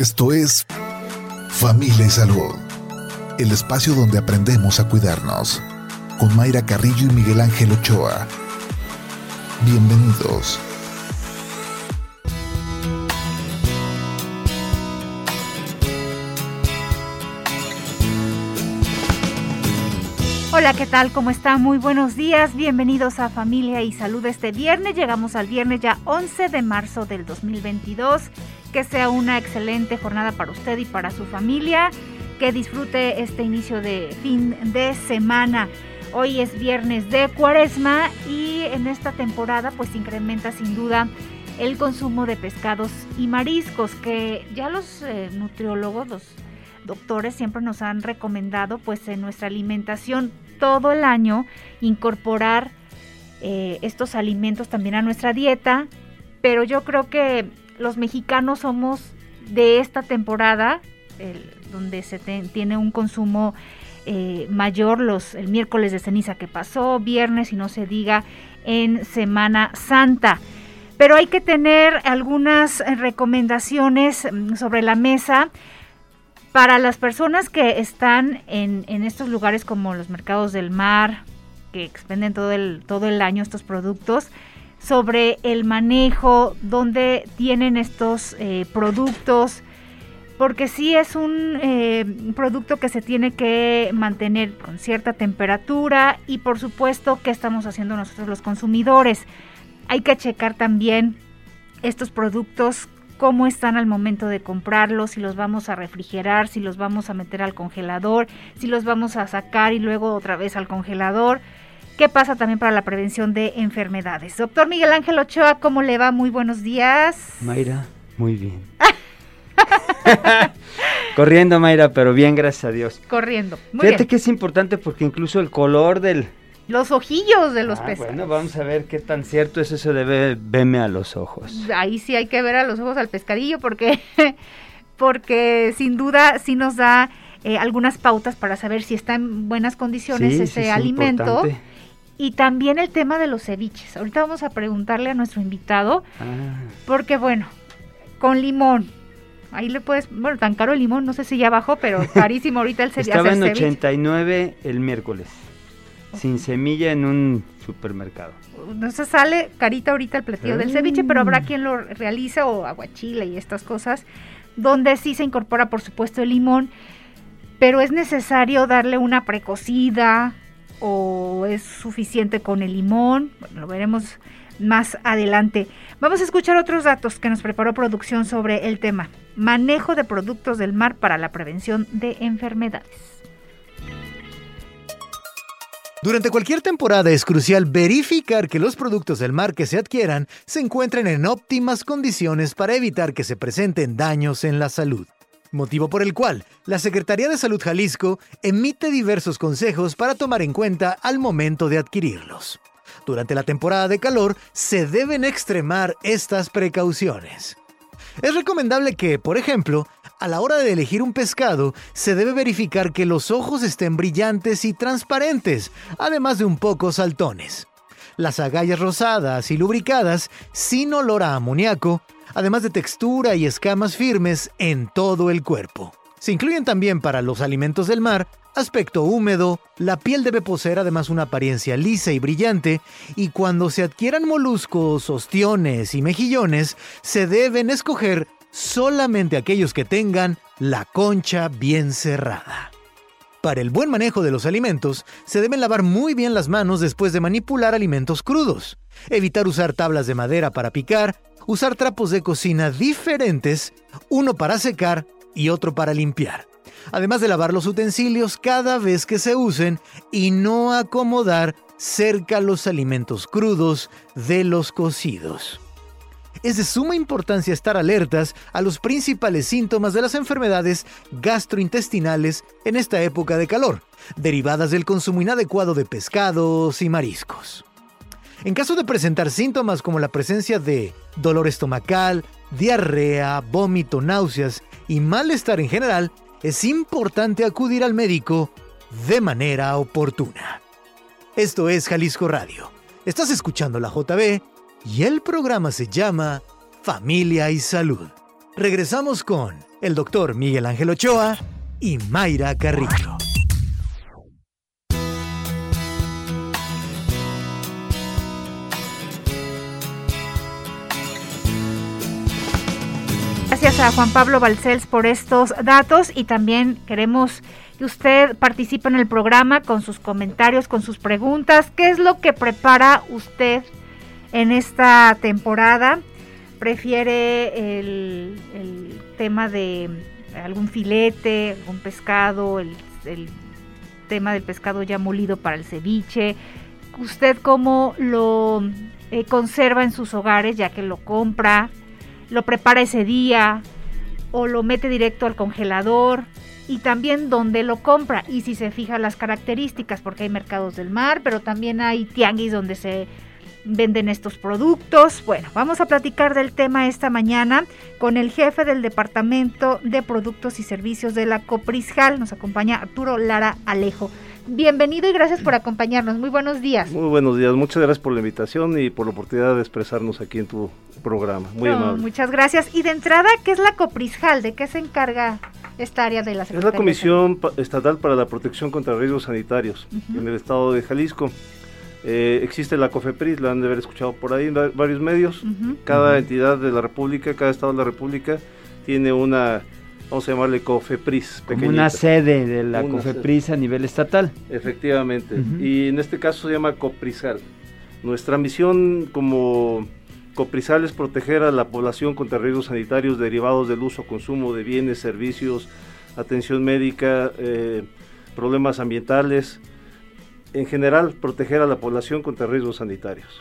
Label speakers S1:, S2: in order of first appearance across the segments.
S1: Esto es Familia y Salud, el espacio donde aprendemos a cuidarnos, con Mayra Carrillo y Miguel Ángel Ochoa. Bienvenidos.
S2: Hola, ¿qué tal? ¿Cómo está? Muy buenos días. Bienvenidos a Familia y Salud este viernes. Llegamos al viernes ya 11 de marzo del 2022. Que sea una excelente jornada para usted y para su familia. Que disfrute este inicio de fin de semana. Hoy es viernes de cuaresma y en esta temporada pues incrementa sin duda el consumo de pescados y mariscos que ya los eh, nutriólogos, los doctores siempre nos han recomendado pues en nuestra alimentación todo el año incorporar eh, estos alimentos también a nuestra dieta, pero yo creo que los mexicanos somos de esta temporada, donde se tiene un consumo eh, mayor los, el miércoles de ceniza que pasó, viernes y no se diga en Semana Santa. Pero hay que tener algunas recomendaciones mm, sobre la mesa para las personas que están en, estos lugares como los mercados del mar, que expenden todo el, todo el año estos productos, sobre el manejo, dónde tienen estos eh, productos, porque sí es un eh, producto que se tiene que mantener con cierta temperatura y por supuesto qué estamos haciendo nosotros los consumidores. Hay que checar también estos productos cómo están al momento de comprarlos, si los vamos a refrigerar, si los vamos a meter al congelador, si los vamos a sacar y luego otra vez al congelador. ¿Qué pasa también para la prevención de enfermedades? Doctor Miguel Ángel Ochoa, ¿cómo le va? Muy buenos días.
S3: Mayra, muy bien. Corriendo, Mayra, pero bien, gracias a Dios.
S2: Corriendo.
S3: Muy Fíjate que es importante porque incluso el color del,
S2: los ojillos de los ah, peces.
S3: Bueno, vamos a ver qué tan cierto es eso de verme a los ojos.
S2: Ahí sí hay que ver a los ojos al pescadillo porque, porque sin duda sí nos da eh, algunas pautas para saber si está en buenas condiciones ese alimento. Y también el tema de los ceviches. Ahorita vamos a preguntarle a nuestro invitado, ah. porque bueno, con limón, ahí le puedes, bueno, tan caro el limón, no sé si ya bajó, pero carísimo ahorita el ceviche.
S3: Estaba en 89 el miércoles sin semilla en un supermercado.
S2: No se sale carita ahorita el platillo del ceviche, pero habrá mm. quien lo realice o aguachile y estas cosas, donde sí se incorpora por supuesto el limón, pero es necesario darle una precocida o es suficiente con el limón, bueno, lo veremos más adelante. Vamos a escuchar otros datos que nos preparó producción sobre el tema, manejo de productos del mar para la prevención de enfermedades.
S4: Durante cualquier temporada es crucial verificar que los productos del mar que se adquieran se encuentren en óptimas condiciones para evitar que se presenten daños en la salud. Motivo por el cual la Secretaría de Salud Jalisco emite diversos consejos para tomar en cuenta al momento de adquirirlos. Durante la temporada de calor se deben extremar estas precauciones. Es recomendable que, por ejemplo, a la hora de elegir un pescado, se debe verificar que los ojos estén brillantes y transparentes, además de un poco saltones. Las agallas rosadas y lubricadas, sin olor a amoníaco, además de textura y escamas firmes en todo el cuerpo. Se incluyen también para los alimentos del mar aspecto húmedo, la piel debe poseer además una apariencia lisa y brillante, y cuando se adquieran moluscos, ostiones y mejillones, se deben escoger solamente aquellos que tengan la concha bien cerrada. Para el buen manejo de los alimentos, se deben lavar muy bien las manos después de manipular alimentos crudos, evitar usar tablas de madera para picar, usar trapos de cocina diferentes, uno para secar y otro para limpiar, además de lavar los utensilios cada vez que se usen y no acomodar cerca los alimentos crudos de los cocidos es de suma importancia estar alertas a los principales síntomas de las enfermedades gastrointestinales en esta época de calor, derivadas del consumo inadecuado de pescados y mariscos. En caso de presentar síntomas como la presencia de dolor estomacal, diarrea, vómito, náuseas y malestar en general, es importante acudir al médico de manera oportuna. Esto es Jalisco Radio. Estás escuchando la JB y el programa se llama Familia y Salud. Regresamos con el doctor Miguel Ángel Ochoa y Mayra Carrillo.
S2: Gracias a Juan Pablo Balcells por estos datos y también queremos que usted participe en el programa con sus comentarios, con sus preguntas. ¿Qué es lo que prepara usted en esta temporada? ¿Prefiere el, tema de algún filete, algún pescado, el, tema del pescado ya molido para el ceviche? ¿Usted cómo lo eh, conserva en sus hogares ya que lo compra? lo prepara ese día o lo mete directo al congelador y también dónde lo compra y si se fija las características porque hay mercados del mar pero también hay tianguis donde se venden estos productos. Bueno, vamos a platicar del tema esta mañana con el jefe del Departamento de Productos y Servicios de la Coprisjal. Nos acompaña Arturo Lara Alejo. Bienvenido y gracias por acompañarnos. Muy buenos días.
S5: Muy buenos días. Muchas gracias por la invitación y por la oportunidad de expresarnos aquí en tu programa. Muy amable.
S2: Muchas gracias. Y de entrada, ¿qué es la Coprisjal? ¿De qué se encarga esta área de la
S5: Secretaría? Es la Comisión Estatal para la Protección contra Riesgos Sanitarios en el estado de Jalisco. Eh, existe la COFEPRIS, la han de haber escuchado por ahí en varios medios. Cada entidad de la República, cada estado de la República tiene una, vamos a llamarle COFEPRIS.
S3: Como una sede de la COFEPRIS a nivel estatal.
S5: Efectivamente. Y en este caso se llama COPRISAL. Nuestra misión como COPRISAL es proteger a la población contra riesgos sanitarios derivados del uso o consumo de bienes, servicios, atención médica, eh, problemas ambientales, en general proteger a la población contra riesgos sanitarios.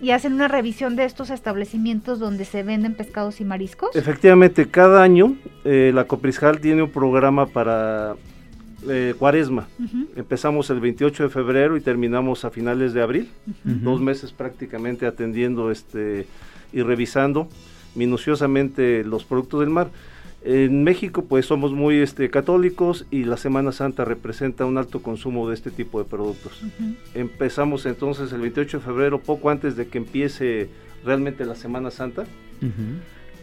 S2: ¿Y hacen una revisión de estos establecimientos donde se venden pescados y mariscos?
S5: Efectivamente, cada año eh, la Coprisjal tiene un programa para eh, cuaresma. Empezamos el 28 de febrero y terminamos a finales de abril, dos meses prácticamente atendiendo este y revisando minuciosamente los productos del mar. En México pues somos muy este, católicos y la Semana Santa representa un alto consumo de este tipo de productos. Empezamos entonces el 28 de febrero, poco antes de que empiece realmente la Semana Santa.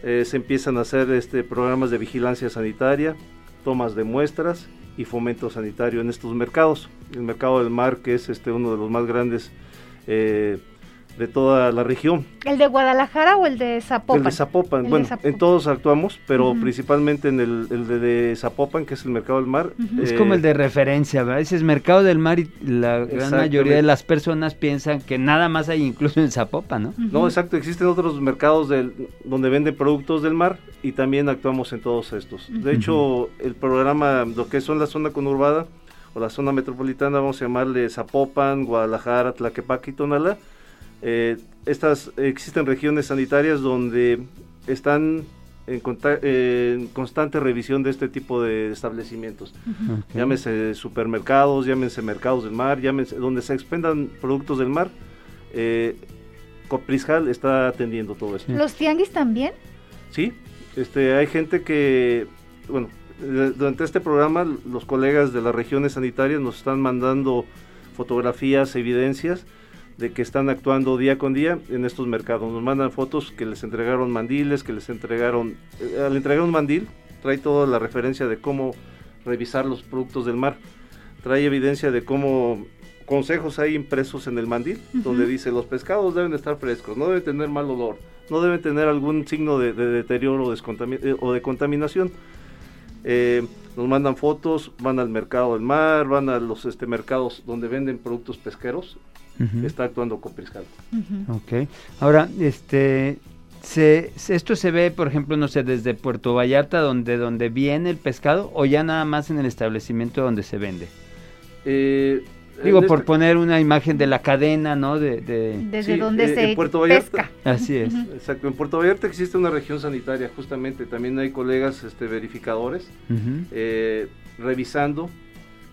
S5: Eh, se empiezan a hacer este, programas de vigilancia sanitaria, tomas de muestras y fomento sanitario en estos mercados. El mercado del mar, que es este, uno de los más grandes eh, de toda la región.
S2: ¿El de Guadalajara o el de Zapopan?
S5: El de Zapopan, bueno, en todos actuamos, pero principalmente en el, de, Zapopan, que es el mercado del mar.
S3: Es como el de referencia, ¿verdad? Ese es mercado del mar y la gran mayoría de las personas piensan que nada más hay incluso en Zapopan, ¿no?
S5: No, exacto, existen otros mercados del, donde venden productos del mar y también actuamos en todos estos. De hecho, el programa, lo que son la zona conurbada o la zona metropolitana, vamos a llamarle Zapopan, Guadalajara, Tlaquepaque y Tonalá, eh, estas existen regiones sanitarias donde están en, constante revisión de este tipo de establecimientos. Llámese supermercados, llámense mercados del mar, llámense donde se expendan productos del mar. Eh, está atendiendo todo esto.
S2: ¿Los tianguis también?
S5: Sí, este, hay gente que, bueno, durante este programa los colegas de las regiones sanitarias nos están mandando fotografías, evidencias de que están actuando día con día en estos mercados. Nos mandan fotos que les entregaron mandiles, que les entregaron, eh, al entregar un mandil, trae toda la referencia de cómo revisar los productos del mar, trae evidencia de cómo consejos hay impresos en el mandil, donde dice los pescados deben estar frescos, no deben tener mal olor, no deben tener algún signo de, deterioro eh, o de contaminación. Eh, nos mandan fotos, van al mercado del mar, van a los este, mercados donde venden productos pesqueros está actuando con
S3: Ok. Ahora, este, se, esto se ve, por ejemplo, no sé, desde Puerto Vallarta, donde, donde viene el pescado, o ya nada más en el establecimiento donde se vende. Eh, Digo, por poner una imagen de la cadena, ¿no? De,
S2: Desde donde eh, se Puerto pesca.
S3: Así es.
S5: Exacto. En Puerto Vallarta existe una región sanitaria, justamente. También hay colegas este, verificadores eh, revisando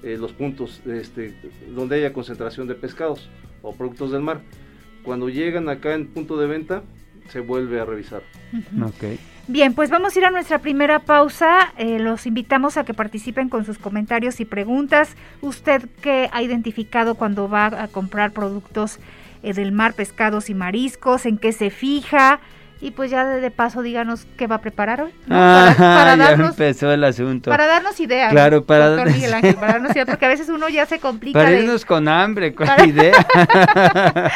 S5: los puntos este, donde haya concentración de pescados o productos del mar. Cuando llegan acá en punto de venta, se vuelve a revisar.
S2: Bien, pues vamos a ir a nuestra primera pausa. Eh, los invitamos a que participen con sus comentarios y preguntas. Usted que ha identificado cuando va a comprar productos eh, del mar, pescados y mariscos, en qué se fija Y pues ya de, paso díganos qué va a preparar hoy.
S3: Ah, para, darnos, empezó el asunto.
S2: Para darnos ideas.
S3: Claro, para,
S2: para darnos ideas, porque a veces uno ya se complica.
S3: Para irnos con hambre, con idea.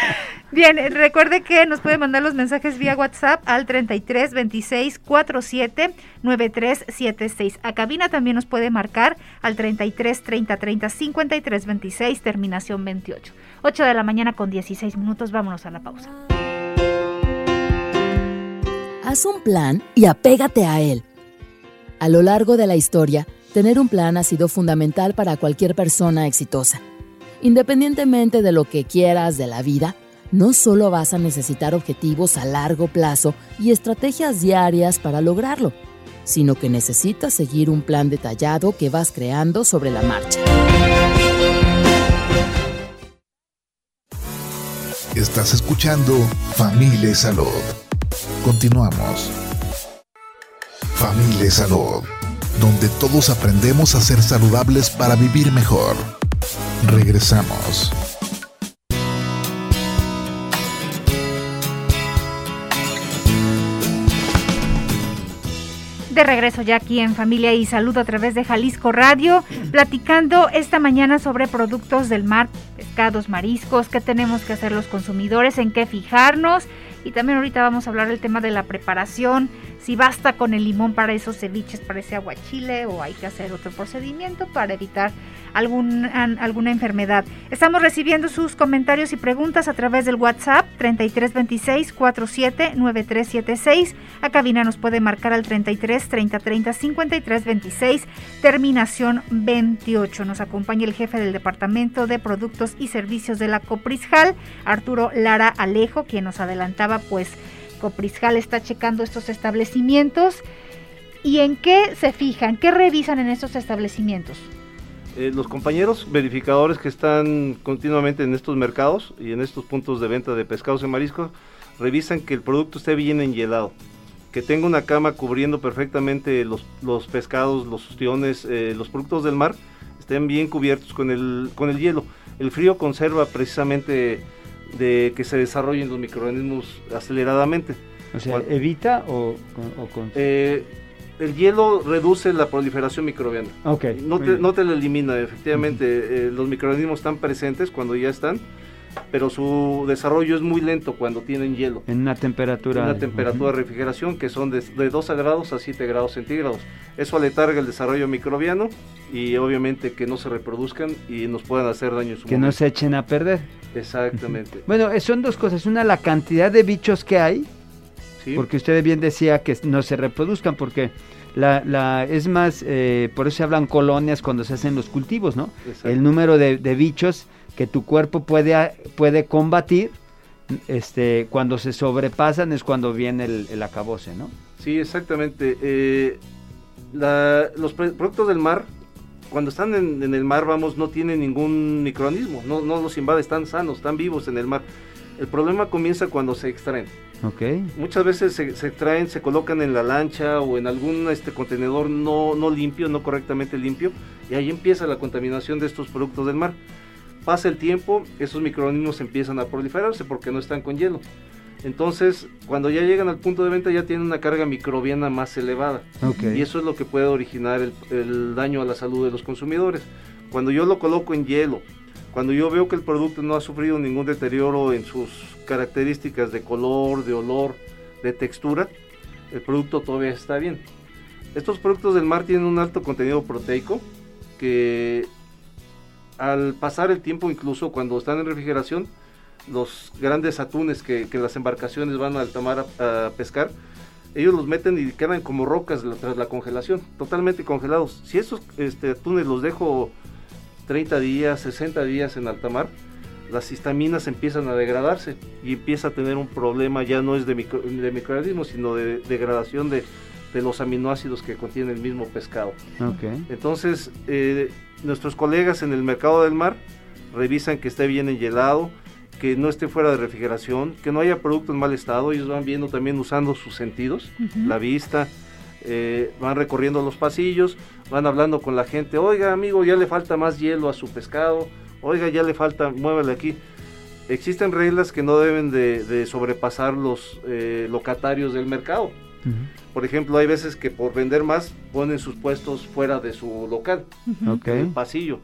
S2: Bien, recuerde que nos puede mandar los mensajes vía WhatsApp al 33 26 47 93 76. A cabina también nos puede marcar al 33 30 30 53 26, terminación 28. 8 de la mañana con 16 minutos, vámonos a la pausa.
S6: Haz un plan y apégate a él. A lo largo de la historia, tener un plan ha sido fundamental para cualquier persona exitosa. Independientemente de lo que quieras de la vida, no solo vas a necesitar objetivos a largo plazo y estrategias diarias para lograrlo, sino que necesitas seguir un plan detallado que vas creando sobre la marcha.
S1: Estás escuchando Familia Salud. Continuamos. Familia y Salud, donde todos aprendemos a ser saludables para vivir mejor. Regresamos.
S2: de regreso ya aquí en Familia y Salud a través de Jalisco Radio, platicando esta mañana sobre productos del mar, pescados, mariscos, qué tenemos que hacer los consumidores, en qué fijarnos. Y también ahorita vamos a hablar del tema de la preparación, si basta con el limón para esos ceviches, para ese aguachile o hay que hacer otro procedimiento para evitar algún, alguna enfermedad. Estamos recibiendo sus comentarios y preguntas a través del WhatsApp 3326 47 9376. A cabina nos puede marcar al 33 30 30 53 26, terminación 28. Nos acompaña el jefe del Departamento de Productos y Servicios de la Coprisjal, Arturo Lara Alejo, quien nos adelantaba pues Coprisjal está checando estos establecimientos. ¿Y en qué se fijan? ¿Qué revisan en estos establecimientos?
S5: Eh, los compañeros verificadores que están continuamente en estos mercados y en estos puntos de venta de pescados y mariscos revisan que el producto esté bien enhielado, que tenga una cama cubriendo perfectamente los, pescados, los ostiones, eh, los productos del mar, estén bien cubiertos con el, con el hielo. El frío conserva precisamente de que se desarrollen los microorganismos aceleradamente.
S3: O sea, ¿evita o, con...?
S5: Eh, el hielo reduce la proliferación microbiana.
S3: Okay,
S5: no, te, no te la elimina, efectivamente. Eh, los microorganismos están presentes cuando ya están, pero su desarrollo es muy lento cuando tienen hielo.
S3: En una temperatura.
S5: En una temperatura de refrigeración que son de, de 2 grados a 7 grados centígrados. Eso aletarga el desarrollo microbiano y obviamente que no se reproduzcan y nos puedan hacer daño en su
S3: Que no se echen a perder.
S5: Exactamente.
S3: Bueno, son dos cosas. Una, la cantidad de bichos que hay. Porque usted bien decía que no se reproduzcan, porque la, la es más, eh, por eso se hablan colonias cuando se hacen los cultivos, ¿no? El número de, bichos que tu cuerpo puede, puede combatir, este, cuando se sobrepasan es cuando viene el, el acabose, ¿no?
S5: Sí, exactamente. Eh, los productos del mar cuando están en, el mar, vamos, no tienen ningún microorganismo, no, no los invade, están sanos, están vivos en el mar. El problema comienza cuando se extraen.
S3: Okay.
S5: Muchas veces se, extraen, se colocan en la lancha o en algún este, contenedor no, no limpio, no correctamente limpio, y ahí empieza la contaminación de estos productos del mar. Pasa el tiempo, esos microorganismos empiezan a proliferarse porque no están con hielo. Entonces, cuando ya llegan al punto de venta ya tienen una carga microbiana más elevada. Y eso es lo que puede originar el, daño a la salud de los consumidores. Cuando yo lo coloco en hielo, cuando yo veo que el producto no ha sufrido ningún deterioro en sus características de color, de olor, de textura, el producto todavía está bien. Estos productos del mar tienen un alto contenido proteico que al pasar el tiempo, incluso cuando están en refrigeración, los grandes atunes que, las embarcaciones van al tomar a, pescar, ellos los meten y quedan como rocas tras la congelación, totalmente congelados. Si esos este, atunes los dejo 30 días, 60 días en alta mar, las histaminas empiezan a degradarse y empieza a tener un problema, ya no es de, micro, de microorganismos, sino de degradación de, los aminoácidos que contiene el mismo pescado. Entonces, eh, nuestros colegas en el mercado del mar revisan que esté bien enhielado, que no esté fuera de refrigeración, que no haya producto en mal estado, ellos van viendo también usando sus sentidos, la vista, eh, van recorriendo los pasillos, van hablando con la gente, oiga amigo, ya le falta más hielo a su pescado, oiga, ya le falta, muévele aquí. existen reglas que no deben de, sobrepasar los eh, locatarios del mercado. Por ejemplo, hay veces que por vender más ponen sus puestos fuera de su local, en el pasillo.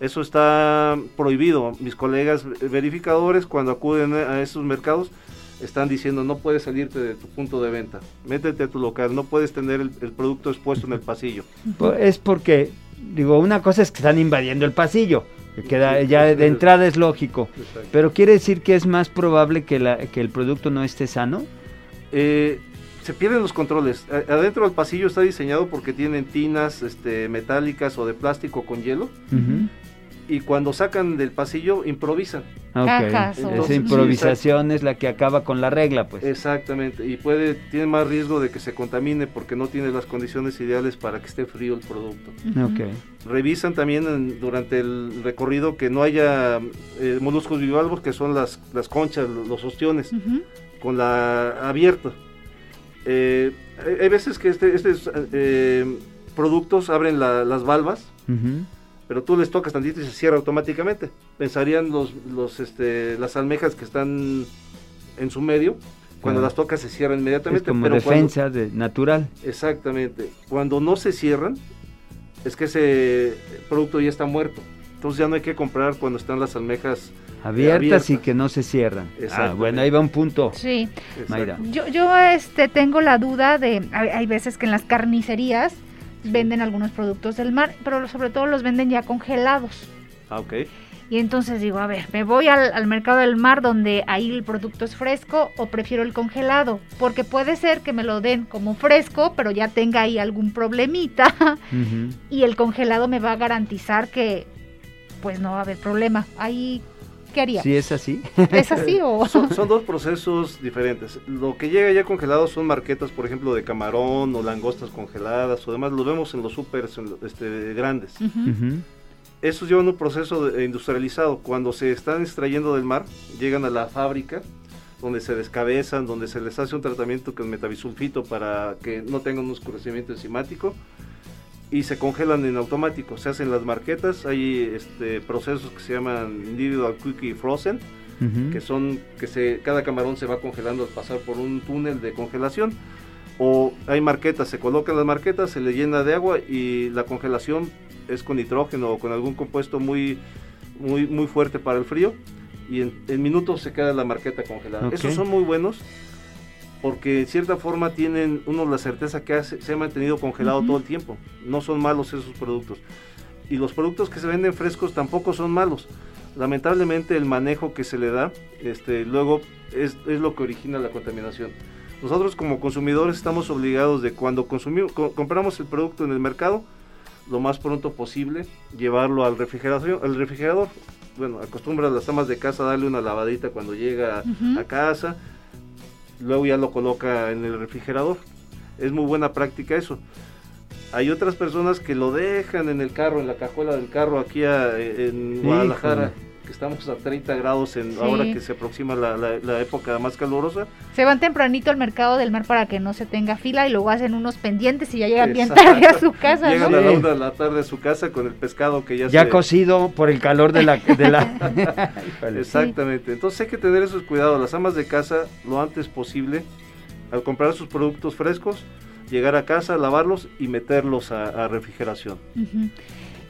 S5: Eso está prohibido. Mis colegas verificadores cuando acuden a esos mercados están diciendo no puedes salirte de tu punto de venta, métete a tu local, no puedes tener el, producto expuesto en el pasillo.
S3: Es porque, digo, una cosa es que están invadiendo el pasillo, que queda, ya de entrada es lógico, pero quiere decir que es más probable que, la, que el producto no esté sano.
S5: Eh, se pierden los controles. Adentro del pasillo está diseñado porque tienen tinas este, metálicas o de plástico con hielo y cuando sacan del pasillo improvisan.
S3: Esa improvisación es la que acaba con la regla, pues.
S5: Exactamente, y puede tiene más riesgo de que se contamine porque no tiene las condiciones ideales para que esté frío el producto. Revisan también durante el recorrido que no haya eh, moluscos bivalvos, que son las, las conchas, los ostiones, con la abierta. Eh, hay veces que estos este, eh, productos abren las valvas pero tú les tocas tantito y se cierra automáticamente. Pensarían los, los, este, las almejas que están en su medio, cuando las tocas se cierran inmediatamente.
S3: como defensa de, natural.
S5: Exactamente. Cuando no se cierran, es que ese producto ya está muerto. Entonces ya no hay que comprar cuando están las almejas
S3: abiertas, y que no se cierran. Ah, bueno, ahí va un punto.
S2: Sí. Yo, yo este, tengo la duda de, hay veces que en las carnicerías venden algunos productos del mar, pero sobre todo los venden ya congelados.
S5: Ah, ok.
S2: Y entonces digo, a ver, ¿me voy al, mercado del mar donde ahí el producto es fresco o prefiero el congelado? Porque puede ser que me lo den como fresco, pero ya tenga ahí algún problemita y el congelado me va a garantizar que pues no va a haber problema. Ahí ¿qué
S3: ¿Sí es así?
S2: ¿Es así o...?
S5: Son, dos procesos diferentes. Lo que llega ya congelado son marquetas, por ejemplo, de camarón o langostas congeladas o demás. Lo vemos en los supers este, grandes. Esos llevan un proceso industrializado. Cuando se están extrayendo del mar, llegan a la fábrica donde se descabezan, donde se les hace un tratamiento con metabisulfito para que no tengan un oscurecimiento enzimático y se congelan en automático. Se hacen las marquetas, hay este, procesos que se llaman individual quickie frozen, que son que se, cada camarón se va congelando al pasar por un túnel de congelación. O hay marquetas, se colocan las marquetas, se le llena de agua y la congelación es con nitrógeno o con algún compuesto muy, muy, muy fuerte para el frío y en, minutos se queda la marqueta congelada. Esos son muy buenos porque en cierta forma tienen uno la certeza que se ha mantenido congelado todo el tiempo. No son malos esos productos. Y los productos que se venden frescos tampoco son malos. Lamentablemente el manejo que se le da, este, luego es, lo que origina la contaminación. Nosotros como consumidores estamos obligados de cuando consumimos, compramos el producto en el mercado, lo más pronto posible, llevarlo al refrigerador. Al refrigerador. Bueno, acostumbra a las amas de casa darle una lavadita cuando llega a casa luego ya lo coloca en el refrigerador. Es muy buena práctica eso. Hay otras personas que lo dejan en el carro, en la cajuela del carro aquí en Guadalajara que estamos a 30 grados en ahora que se aproxima la, época más calurosa.
S2: Se van tempranito al mercado del mar para que no se tenga fila y luego hacen unos pendientes y ya llegan bien tarde a su casa.
S5: Llegan a la una de la tarde a su casa con el pescado que ya
S3: Ya cocido por el calor de la... De la...
S5: Exactamente, entonces hay que tener esos cuidados. Las amas de casa lo antes posible, al comprar sus productos frescos, llegar a casa, lavarlos y meterlos a, refrigeración.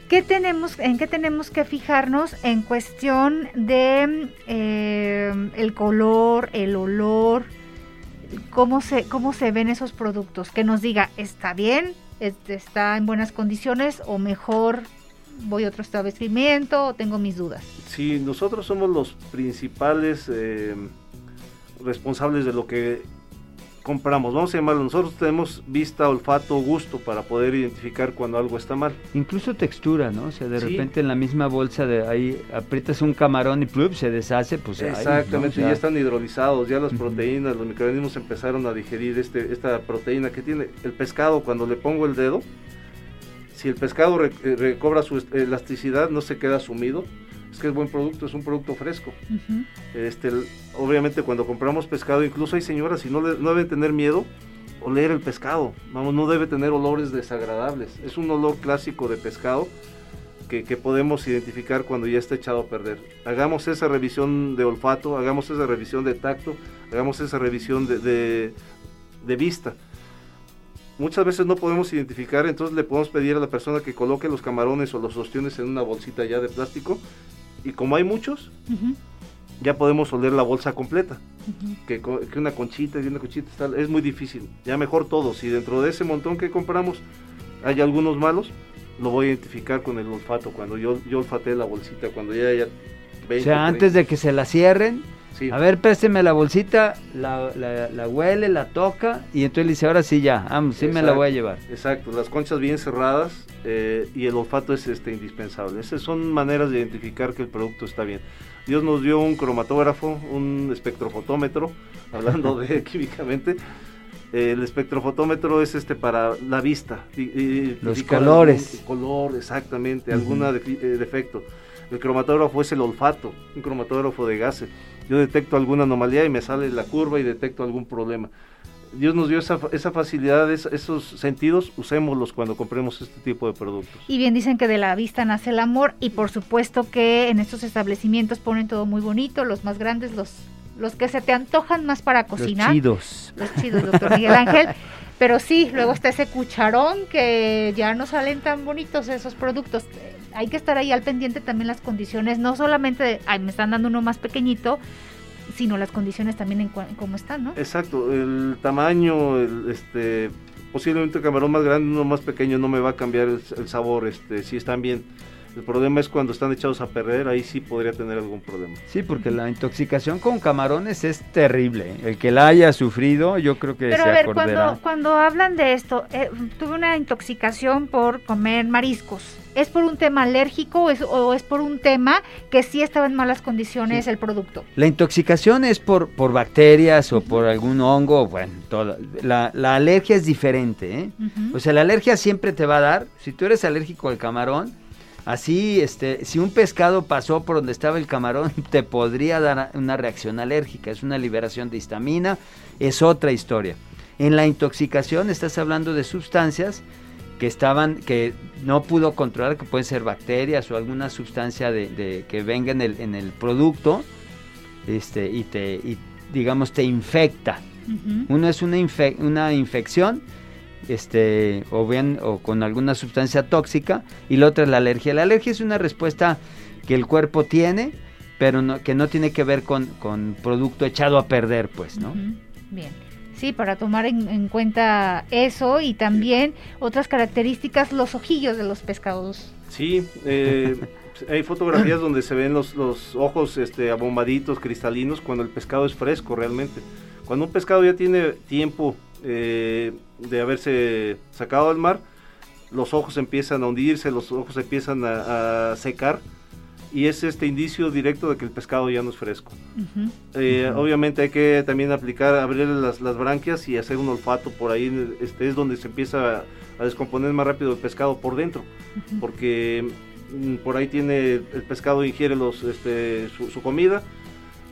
S2: ¿Qué tenemos, ¿En qué tenemos que fijarnos en cuestión de eh, el color, el olor, cómo se, cómo se ven esos productos? Que nos diga, ¿está bien? ¿Está en buenas condiciones? ¿O mejor voy a otro establecimiento? ¿O tengo mis dudas?
S5: Sí, nosotros somos los principales eh, responsables de lo que compramos, vamos a llamarlo, nosotros tenemos vista, olfato, gusto para poder identificar cuando algo está mal.
S3: Incluso textura, ¿no? O sea, de repente en la misma bolsa de ahí aprietas un camarón y plup, se deshace, pues
S5: Exactamente, ya están hidrolizados, ya las proteínas, los microorganismos empezaron a digerir este, esta proteína que tiene el pescado cuando le pongo el dedo. Si el pescado eh, recobra su elasticidad, no se queda sumido, es que es buen producto, es un producto fresco. este, obviamente cuando compramos pescado, incluso hay señoras y no, no deben tener miedo oler el pescado, vamos, no debe tener olores desagradables, es un olor clásico de pescado que, podemos identificar cuando ya está echado a perder. Hagamos esa revisión de olfato, hagamos esa revisión de tacto, hagamos esa revisión de, de vista muchas veces no podemos identificar, entonces le podemos pedir a la persona que coloque los camarones o los ostiones en una bolsita ya de plástico y como hay muchos, ya podemos oler la bolsa completa. que, una conchita y una conchita es muy difícil. Ya mejor todo. Si dentro de ese montón que compramos hay algunos malos, lo voy a identificar con el olfato. Cuando yo, yo olfateé la bolsita, cuando ya haya
S3: 20, O sea, antes de que se la cierren, a ver, présteme la bolsita, la, la, huele, la toca y entonces le dice, ahora sí ya, vamos, sí me la voy a llevar.
S5: Exacto, las conchas bien cerradas eh, y el olfato es este indispensable. Esas son maneras de identificar que el producto está bien. Dios nos dio un cromatógrafo, un espectrofotómetro, hablando de químicamente. el espectrofotómetro es este para la vista.
S3: Y, Los colores.
S5: color, exactamente, algún eh, defecto. El cromatógrafo es el olfato, un cromatógrafo de gases yo detecto alguna anomalía y me sale la curva y detecto algún problema. Dios nos dio esa, esa facilidad, esos sentidos, usémoslos cuando compremos este tipo de productos.
S2: Y bien dicen que de la vista nace el amor y por supuesto que en estos establecimientos ponen todo muy bonito, los más grandes, los, los que se te antojan más para cocinar.
S3: Los chidos.
S2: Los chidos, doctor Miguel Ángel. Pero sí, luego está ese cucharón que ya no salen tan bonitos esos productos hay que estar ahí al pendiente también las condiciones, no solamente de, ay, me están dando uno más pequeñito, sino las condiciones también en, cómo están, ¿no?
S5: Exacto, el tamaño, el, este, posiblemente el camarón más grande, uno más pequeño no me va a cambiar el, sabor, este, si están bien. El problema es cuando están echados a perder, ahí sí podría tener algún problema.
S3: Sí, porque la intoxicación con camarones es terrible. El que la haya sufrido, yo creo que
S2: Pero
S3: se
S2: a ver, cuando, cuando hablan de esto, eh, tuve una intoxicación por comer mariscos. ¿Es por un tema alérgico o es, por un tema que sí estaba en malas condiciones el producto?
S3: La intoxicación es por, por bacterias o por algún hongo, bueno, toda, la, alergia es diferente. ¿eh? O sea, la alergia siempre te va a dar, si tú eres alérgico al camarón, Así, este, si un pescado pasó por donde estaba el camarón, te podría dar una reacción alérgica. Es una liberación de histamina, es otra historia. En la intoxicación estás hablando de sustancias que estaban, que no pudo controlar, que pueden ser bacterias o alguna sustancia de, que venga en el, en el producto, este, y te, y, digamos, te infecta. Uno es una, una infección este, o bien o con alguna sustancia tóxica y la otra es la alergia. La alergia es una respuesta que el cuerpo tiene, pero no, que no tiene que ver con, con producto echado a perder, pues, ¿no?
S2: Bien. Sí, para tomar en, cuenta eso y también otras características, los ojillos de los pescados.
S5: Sí, eh, hay fotografías donde se ven los, los ojos este, abombaditos, cristalinos, cuando el pescado es fresco realmente. Cuando un pescado ya tiene tiempo eh, de haberse sacado al mar, los ojos empiezan a hundirse, los ojos empiezan a, secar y es este indicio directo de que el pescado ya no es fresco. Eh, obviamente hay que también aplicar, abrir las, branquias y hacer un olfato por ahí, este es donde se empieza a, descomponer más rápido el pescado por dentro, porque mm, por ahí tiene el pescado ingiere los, este, su comida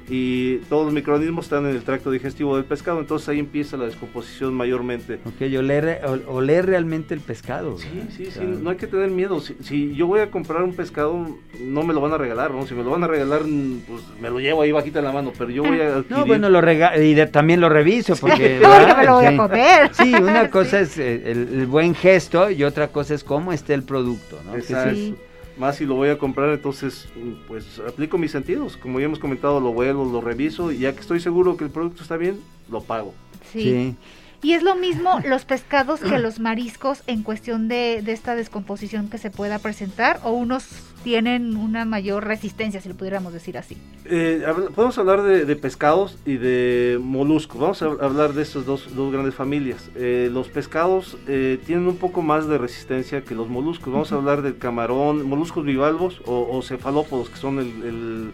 S5: y todos los microorganismos están en el tracto digestivo del pescado, entonces ahí empieza la descomposición mayormente.
S3: Ok, oler, oler realmente el pescado.
S5: Sí, sí, sí, no hay que tener miedo. Si, yo voy a comprar un pescado, no me lo van a regalar, ¿no? Si me lo van a regalar, pues me lo llevo ahí bajita en la mano, pero yo voy a
S3: No, bueno, lo y también lo reviso, porque...
S2: no, me lo voy a comer.
S3: Sí, una cosa es eh, el, buen gesto y otra cosa es cómo esté el producto, ¿no?
S5: Exacto más si lo voy a comprar, entonces pues aplico mis sentidos. Como ya hemos comentado, lo vuelvo, lo reviso y ya que estoy seguro que el producto está bien, lo pago.
S2: sí. Y es lo mismo los pescados que los mariscos en cuestión de, esta descomposición que se pueda presentar o unos tienen una mayor resistencia, si lo pudiéramos decir así.
S5: Eh, podemos hablar de, pescados y de moluscos. Vamos a hablar de estas dos, grandes familias. Eh, los pescados eh, tienen un poco más de resistencia que los moluscos. Vamos a hablar del camarón, moluscos bivalvos o, cefalópodos, que son el, el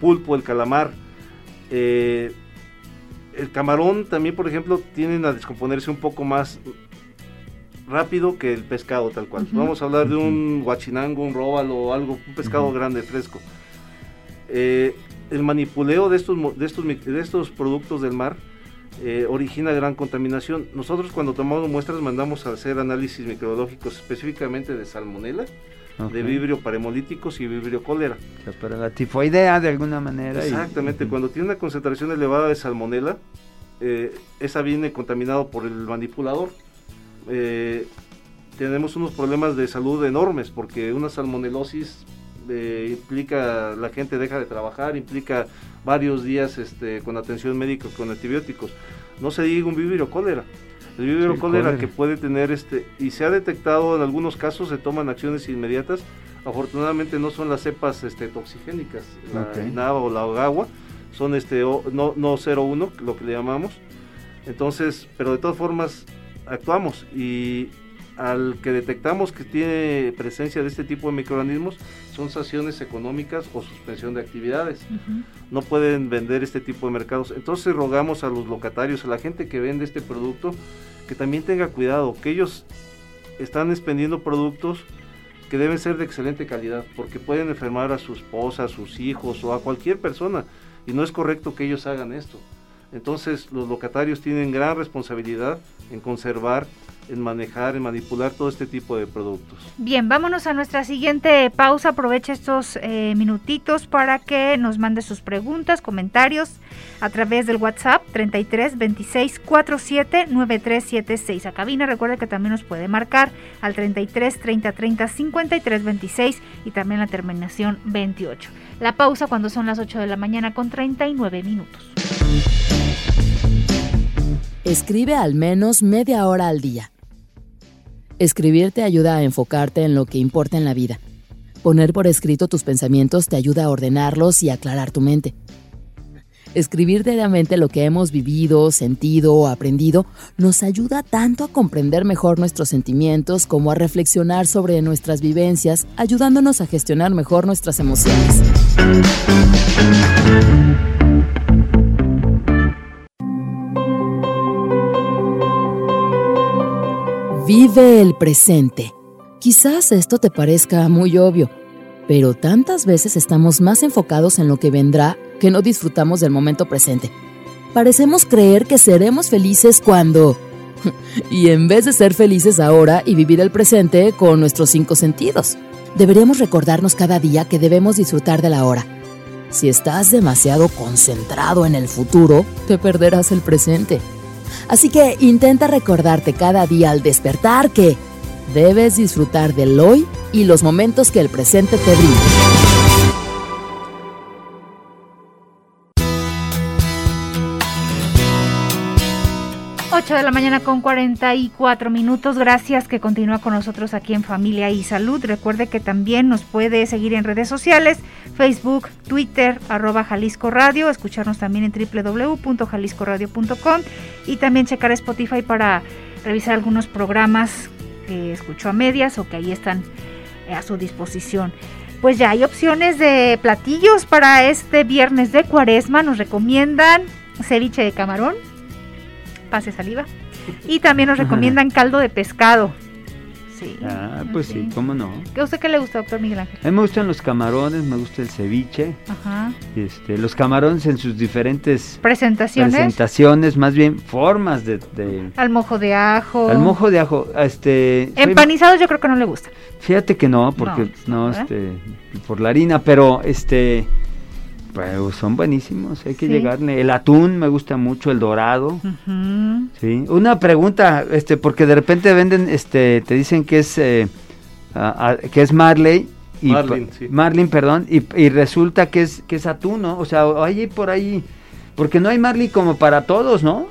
S5: pulpo, el calamar. Eh, el camarón también, por ejemplo, tienden a descomponerse un poco más rápido que el pescado tal cual. Vamos a hablar de un guachinango, un róbalo o algo, un pescado grande, fresco. Eh, el manipuleo de estos, de estos, de estos productos del mar eh, origina gran contaminación. Nosotros cuando tomamos muestras mandamos a hacer análisis microbiológicos específicamente de salmonela de vibrio para hemolíticos y vibrio cólera.
S3: O sea, para la tifoidea de alguna manera.
S5: Exactamente, cuando tiene una concentración elevada de salmonela, eh, esa viene contaminado por el manipulador. Eh, tenemos unos problemas de salud enormes porque una salmonelosis eh, implica la gente deja de trabajar, implica varios días este, con atención médica con antibióticos. No se diga un vibrio cólera. El vibrio cólera, que puede tener este y se ha detectado en algunos casos se toman acciones inmediatas. Afortunadamente no son las cepas este, toxigénicas, la INAVA o la OGAWA, son este no no 01 lo que le llamamos. Entonces, pero de todas formas actuamos y al que detectamos que tiene presencia de este tipo de microorganismos son sanciones económicas o suspensión de actividades. No pueden vender este tipo de mercados. Entonces rogamos a los locatarios, a la gente que vende este producto, que también tenga cuidado, que ellos están expendiendo productos que deben ser de excelente calidad, porque pueden enfermar a su esposa, a sus hijos o a cualquier persona, y no es correcto que ellos hagan esto. Entonces los locatarios tienen gran responsabilidad en conservar en manejar, en manipular todo este tipo de productos.
S2: Bien, vámonos a nuestra siguiente pausa. Aprovecha estos eh, minutitos para que nos mande sus preguntas, comentarios a través del WhatsApp 33 26 47 9376. A cabina, recuerde que también nos puede marcar al 33 30 30 53 26 y también la terminación 28. La pausa cuando son las 8 de la mañana con 39 minutos.
S6: Escribe al menos media hora al día. Escribir te ayuda a enfocarte en lo que importa en la vida. Poner por escrito tus pensamientos te ayuda a ordenarlos y aclarar tu mente. Escribir diariamente lo que hemos vivido, sentido o aprendido nos ayuda tanto a comprender mejor nuestros sentimientos como a reflexionar sobre nuestras vivencias, ayudándonos a gestionar mejor nuestras emociones. Vive el presente. Quizás esto te parezca muy obvio, pero tantas veces estamos más enfocados en lo que vendrá que no disfrutamos del momento presente. Parecemos creer que seremos felices cuando... y en vez de ser felices ahora y vivir el presente con nuestros cinco sentidos, deberíamos recordarnos cada día que debemos disfrutar de la hora. Si estás demasiado concentrado en el futuro, te perderás el presente. Así que intenta recordarte cada día al despertar que debes disfrutar del hoy y los momentos que el presente te brinda.
S2: 8 de la mañana con 44 minutos. Gracias que continúa con nosotros aquí en Familia y Salud. Recuerde que también nos puede seguir en redes sociales, Facebook, Twitter, arroba Jalisco Radio, escucharnos también en www.jaliscoradio.com y también checar Spotify para revisar algunos programas que escuchó a medias o que ahí están eh, a su disposición. Pues ya hay opciones de platillos para este viernes de cuaresma. Nos recomiendan ceviche de camarón, pase saliva. Y también nos recomiendan caldo de pescado. Sí.
S3: Ah, pues sí, cómo no.
S2: ¿Qué a usted qué le gusta, doctor Miguel Ángel?
S3: A mí me gustan los camarones, me gusta el ceviche.
S2: Ajá.
S3: Este, los camarones en sus diferentes
S2: presentaciones.
S3: Presentaciones, más bien formas de, de...
S2: Al mojo de ajo.
S3: Al mojo de ajo, este...
S2: Empanizados yo creo que no le gusta.
S3: Fíjate que no, porque no, este, por la harina, pero este pues son buenísimos, hay que llegarle. El atún me gusta mucho, el dorado. Sí. Una pregunta, este, porque de repente venden, este, te dicen que es, eh, que es Marley. Y
S5: Marlin, sí.
S3: Marlin, perdón, y, y, resulta que es, que es atún, ¿no? O sea, hay por ahí, porque no hay Marley como para todos, ¿no?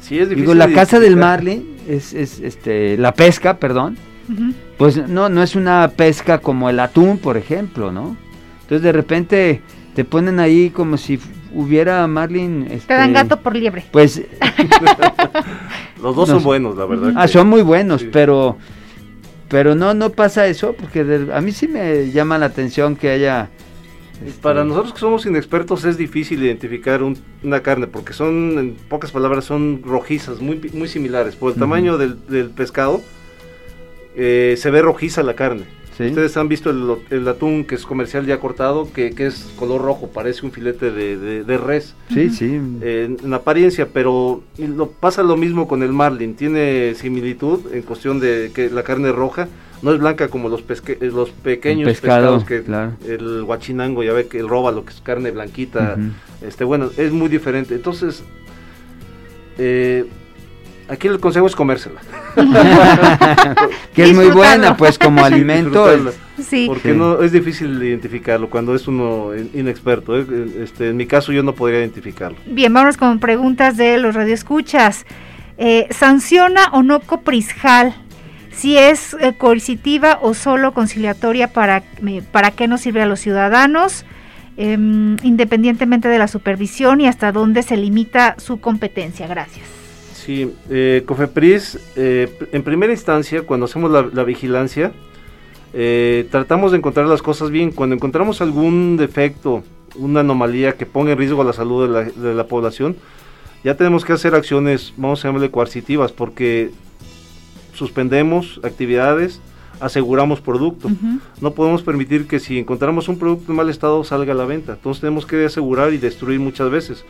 S5: Sí, es difícil.
S3: Digo, la casa del Marley es, es, este, la pesca, perdón. Pues no, no es una pesca como el atún, por ejemplo, ¿no? Entonces de repente te ponen ahí como si hubiera Marlin. Este,
S2: te dan gato por liebre.
S3: Pues.
S5: Los dos son buenos, la verdad.
S3: Ah, son muy buenos, pero. Pero no, no pasa eso, porque a mí sí me llama la atención que haya.
S5: Este, Para nosotros que somos inexpertos es difícil identificar una carne, porque son, en pocas palabras, son rojizas, muy, muy similares. Por el tamaño del, pescado, eh, se ve rojiza la carne. Ustedes han visto el, atún que es comercial ya cortado, que, es color rojo, parece un filete de, res.
S3: Sí, sí.
S5: en apariencia, pero lo, pasa lo mismo con el marlin. Tiene similitud en cuestión de que la carne roja no es blanca como los, los pequeños pescados que el guachinango, ya ve que el róbalo, que es carne blanquita. este Bueno, es muy diferente. Entonces, eh, Aquí el consejo es comérsela.
S3: que es muy buena, pues como alimento.
S5: Sí. Porque no es difícil identificarlo cuando es uno inexperto. ¿eh? Este, en mi caso yo no podría identificarlo.
S2: Bien, vamos con preguntas de los radioescuchas. Eh, ¿Sanciona o no Coprisjal? Si es eh, coercitiva o solo conciliatoria, ¿para, ¿para qué nos sirve a los ciudadanos? Em, independientemente de la supervisión y hasta dónde se limita su competencia. Gracias.
S5: Sí, eh, COFEPRIS, eh, en primera instancia, cuando hacemos la, vigilancia, eh, tratamos de encontrar las cosas bien. Cuando encontramos algún defecto, una anomalía que ponga en riesgo la salud de la, de la población, ya tenemos que hacer acciones, vamos a llamarle coercitivas, porque suspendemos actividades, aseguramos producto. No podemos permitir que si encontramos un producto en mal estado salga a la venta. Entonces tenemos que asegurar y destruir muchas veces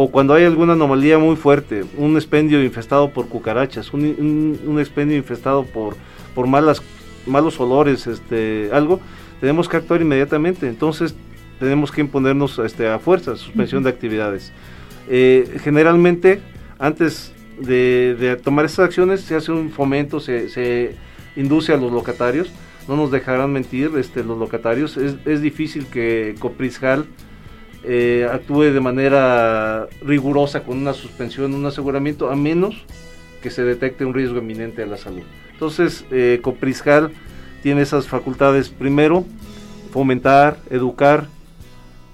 S5: o cuando hay alguna anomalía muy fuerte, un expendio infestado por cucarachas, un, un, expendio infestado por, por malas, malos olores, este, algo, tenemos que actuar inmediatamente. Entonces tenemos que imponernos este, a fuerza, suspensión de actividades. Eh, generalmente, antes de, tomar esas acciones, se hace un fomento, se, se, induce a los locatarios. No nos dejarán mentir este, los locatarios. Es, es difícil que Coprisjal eh, actúe de manera rigurosa con una suspensión, un aseguramiento, a menos que se detecte un riesgo eminente a la salud. Entonces, eh, Copriscal tiene esas facultades, primero, fomentar, educar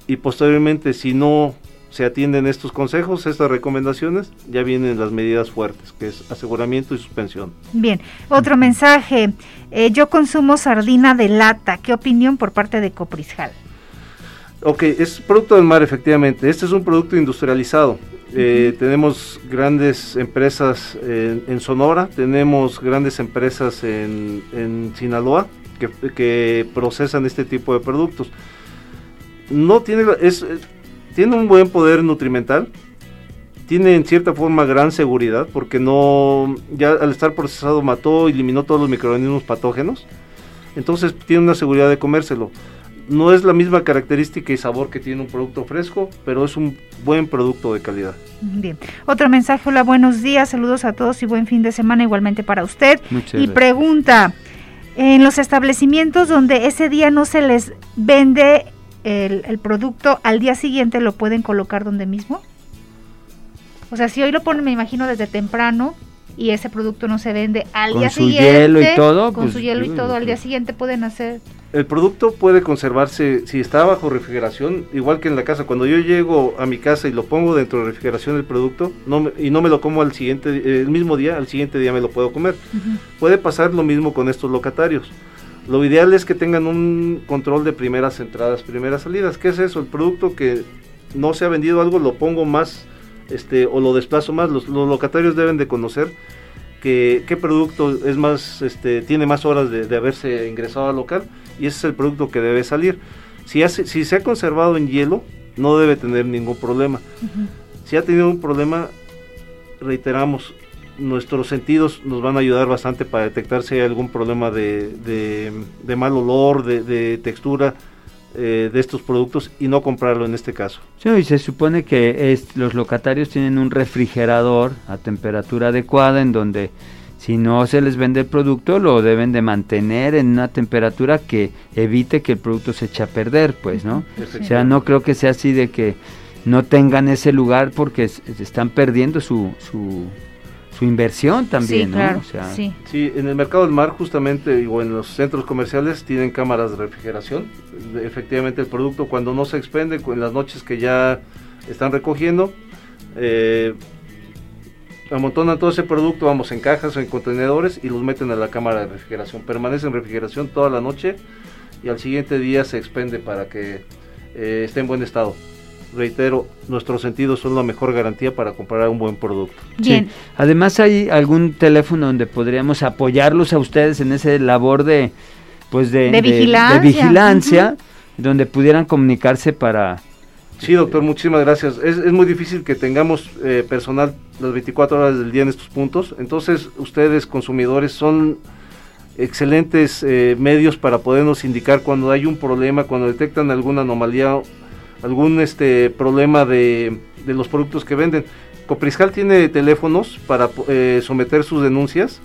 S5: y posteriormente, si no se atienden estos consejos, estas recomendaciones, ya vienen las medidas fuertes, que es aseguramiento y suspensión.
S2: Bien, otro mensaje. Eh, yo consumo sardina de lata. ¿Qué opinión por parte de Copriscal?
S5: Ok, es producto del mar, efectivamente. Este es un producto industrializado. Eh, tenemos grandes empresas en, Sonora, tenemos grandes empresas en, Sinaloa que, procesan este tipo de productos. No tiene, es, tiene un buen poder nutrimental, tiene en cierta forma gran seguridad porque no, ya al estar procesado mató, eliminó todos los microorganismos patógenos. Entonces tiene una seguridad de comérselo no es la misma característica y sabor que tiene un producto fresco, pero es un buen producto de calidad.
S2: Bien. Otro mensaje, hola, buenos días, saludos a todos y buen fin de semana igualmente para usted. y pregunta, en los establecimientos donde ese día no se les vende el, producto, al día siguiente lo pueden colocar donde mismo? O sea, si hoy lo ponen, me imagino, desde temprano, y ese producto no se vende al día siguiente. Con su hielo y todo. Con su pues, hielo y todo, al día siguiente pueden hacer
S5: el producto puede conservarse, si está bajo refrigeración, igual que en la casa. Cuando yo llego a mi casa y lo pongo dentro de refrigeración el producto no y no me lo como al siguiente, el mismo día, al siguiente día me lo puedo comer. Puede pasar lo mismo con estos locatarios. Lo ideal es que tengan un control de primeras entradas, primeras salidas. ¿Qué es eso? El producto que no se ha vendido algo lo pongo más este, o lo desplazo más. Los, locatarios deben de conocer que, qué producto es más, este, tiene más horas de, de haberse ingresado al local y ese es el producto que debe salir. Si, hace, si se ha conservado en hielo, no debe tener ningún problema. Si ha tenido un problema, reiteramos, nuestros sentidos nos van a ayudar bastante para detectar si hay algún problema de, de, mal olor, de, textura eh, de estos productos y no comprarlo en este caso.
S3: Sí, y se supone que es, los locatarios tienen un refrigerador a temperatura adecuada en donde si no se les vende el producto, lo deben de mantener en una temperatura que evite que el producto se eche a perder, pues, ¿no? O sea, no creo que sea así de que no tengan ese lugar porque están perdiendo su, su, su inversión también,
S2: sí,
S3: Claro,
S2: sí.
S5: sí. en el mercado del mar justamente o en los centros comerciales tienen cámaras de refrigeración. Efectivamente el producto cuando no se expende, en las noches que ya están recogiendo, eh, amontonan todo ese producto, vamos, en cajas o en contenedores y los meten a la cámara de refrigeración. Permanece en refrigeración toda la noche y al siguiente día se expende para que eh, esté en buen estado. Reitero, nuestros sentidos son la mejor garantía para comprar un buen producto.
S3: Bien. Además, ¿hay algún teléfono donde podríamos apoyarlos a ustedes en ese labor de pues de,
S2: De
S3: de- de
S2: vigilancia.
S3: vigilancia, donde pudieran comunicarse para
S5: Sí, doctor, muchísimas gracias. Es, es muy difícil que tengamos eh, personal las 24 horas del día en estos puntos. Entonces, ustedes, consumidores, son excelentes eh, medios para podernos indicar cuando hay un problema, cuando detectan alguna anomalía, algún este problema de, de los productos que venden. Copriscal tiene teléfonos para eh, someter sus denuncias.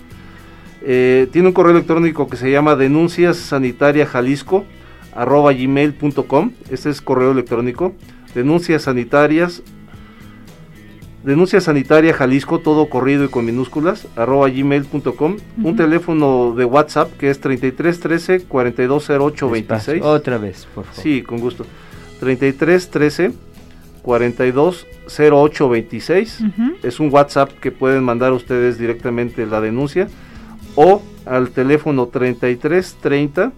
S5: Eh, tiene un correo electrónico que se llama denuncias sanitaria jalisco este es correo electrónico denuncias sanitarias denuncia sanitaria jalisco todo corrido y con minúsculas arroba gmail.com un
S2: Ujú.
S5: teléfono de whatsapp que es 33 13 4208 26
S3: espacio. Otra vez, por favor.
S5: sí con gusto 33 13 42 08 26
S2: Ujú.
S5: es un WhatsApp que pueden mandar ustedes directamente la denuncia o al teléfono 33 30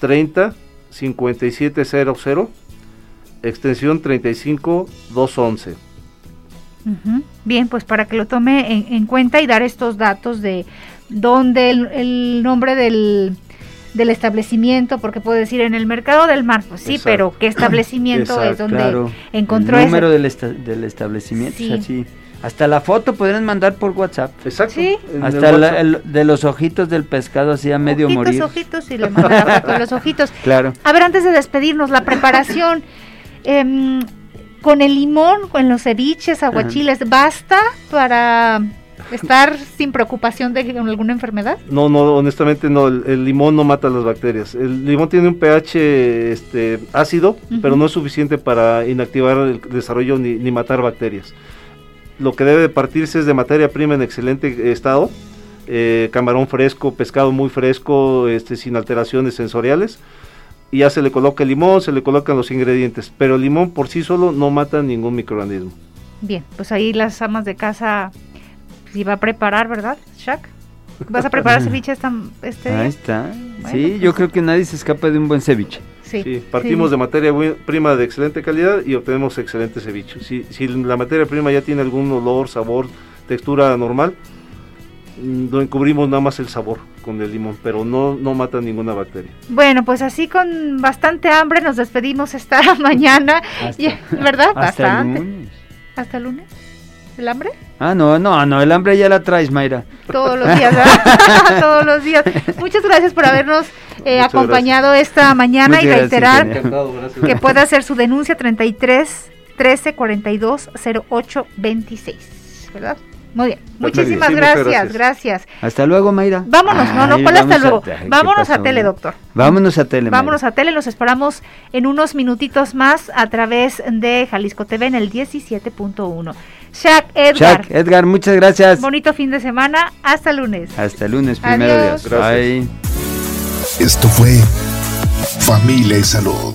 S5: 30 5700 extensión 35 211.
S2: Ujú. Bien, pues para que lo tome en, en cuenta y dar estos datos de dónde el, el nombre del, del establecimiento, porque puede decir en el mercado del mar, pues sí,
S5: Exacto.
S2: pero qué establecimiento es donde
S3: Claro.
S2: encontró
S3: el número del, esta- del establecimiento,
S2: Sí.
S3: Hasta la foto podrían mandar por WhatsApp.
S5: Exacto.
S2: Sí.
S3: Hasta la-
S5: WhatsApp.
S3: el- de los ojitos del pescado así a medio
S2: ojitos,
S3: morir.
S2: ojitos y le manda la foto de los ojitos.
S3: Claro.
S2: A ver, antes de despedirnos, la preparación em, con el limón, con los ceviches, aguachiles, ¿basta para estar sin preocupación de alguna enfermedad?
S5: No, no, honestamente no, el, el limón no mata las bacterias. El limón tiene un pH este, ácido,
S2: Ujú.
S5: pero no es suficiente para inactivar el desarrollo ni, ni matar bacterias. Lo que debe de partirse es de materia prima en excelente estado, eh, camarón fresco, pescado muy fresco, este, sin alteraciones sensoriales. Y ya se le coloca el limón, se le colocan los ingredientes, pero el limón por sí solo no mata ningún microorganismo.
S2: Bien, pues ahí las amas de casa si va a preparar, ¿verdad, Shaq? ¿Vas a preparar ceviche esta, este día?
S3: Ahí está.
S2: Bueno,
S3: sí,
S2: pues-
S3: yo creo que nadie se escapa de un buen ceviche.
S2: Sí,
S5: Sí, partimos
S2: sí.
S5: de materia prima de excelente calidad y obtenemos excelente ceviche. Si, si la materia prima ya tiene algún olor, sabor, textura normal, lo encubrimos nada más el sabor con el limón, pero no, no mata ninguna bacteria.
S2: Bueno, pues así con bastante hambre nos despedimos esta mañana,
S3: Hasta-
S2: ¿verdad?
S3: Hasta el lunes.
S2: ¿Hasta el lunes? ¿El hambre?
S3: Ah, no, no, no, el hambre ya la traes, Mayra.
S2: Todos los días, ¿verdad? Todos los días. Muchas gracias por habernos eh, acompañado esta mañana
S3: Muchas
S2: y reiterar
S5: gracias.
S2: que puede hacer su denuncia 33 13 42 08 26, ¿verdad? Muy bien. Muchísimas gracias,
S5: gracias.
S2: gracias.
S3: Hasta luego, Mayra.
S2: Vámonos, no, no, ¿cuál hasta
S3: a-
S2: luego?
S3: ay, ¿qué
S2: Vámonos a tele, doctor.
S3: Vámonos a tele. Mayra.
S2: Vámonos a tele, los esperamos en unos minutitos más a través de Jalisco TV en el 17.1. Shaq, Edgar,
S3: Chuck, Edgar, muchas gracias.
S2: bonito fin de semana, hasta el lunes.
S3: Hasta el lunes, primero
S2: Adiós.
S3: Dios.
S5: Gracias.
S3: Bye.
S1: Esto fue Familia y Salud.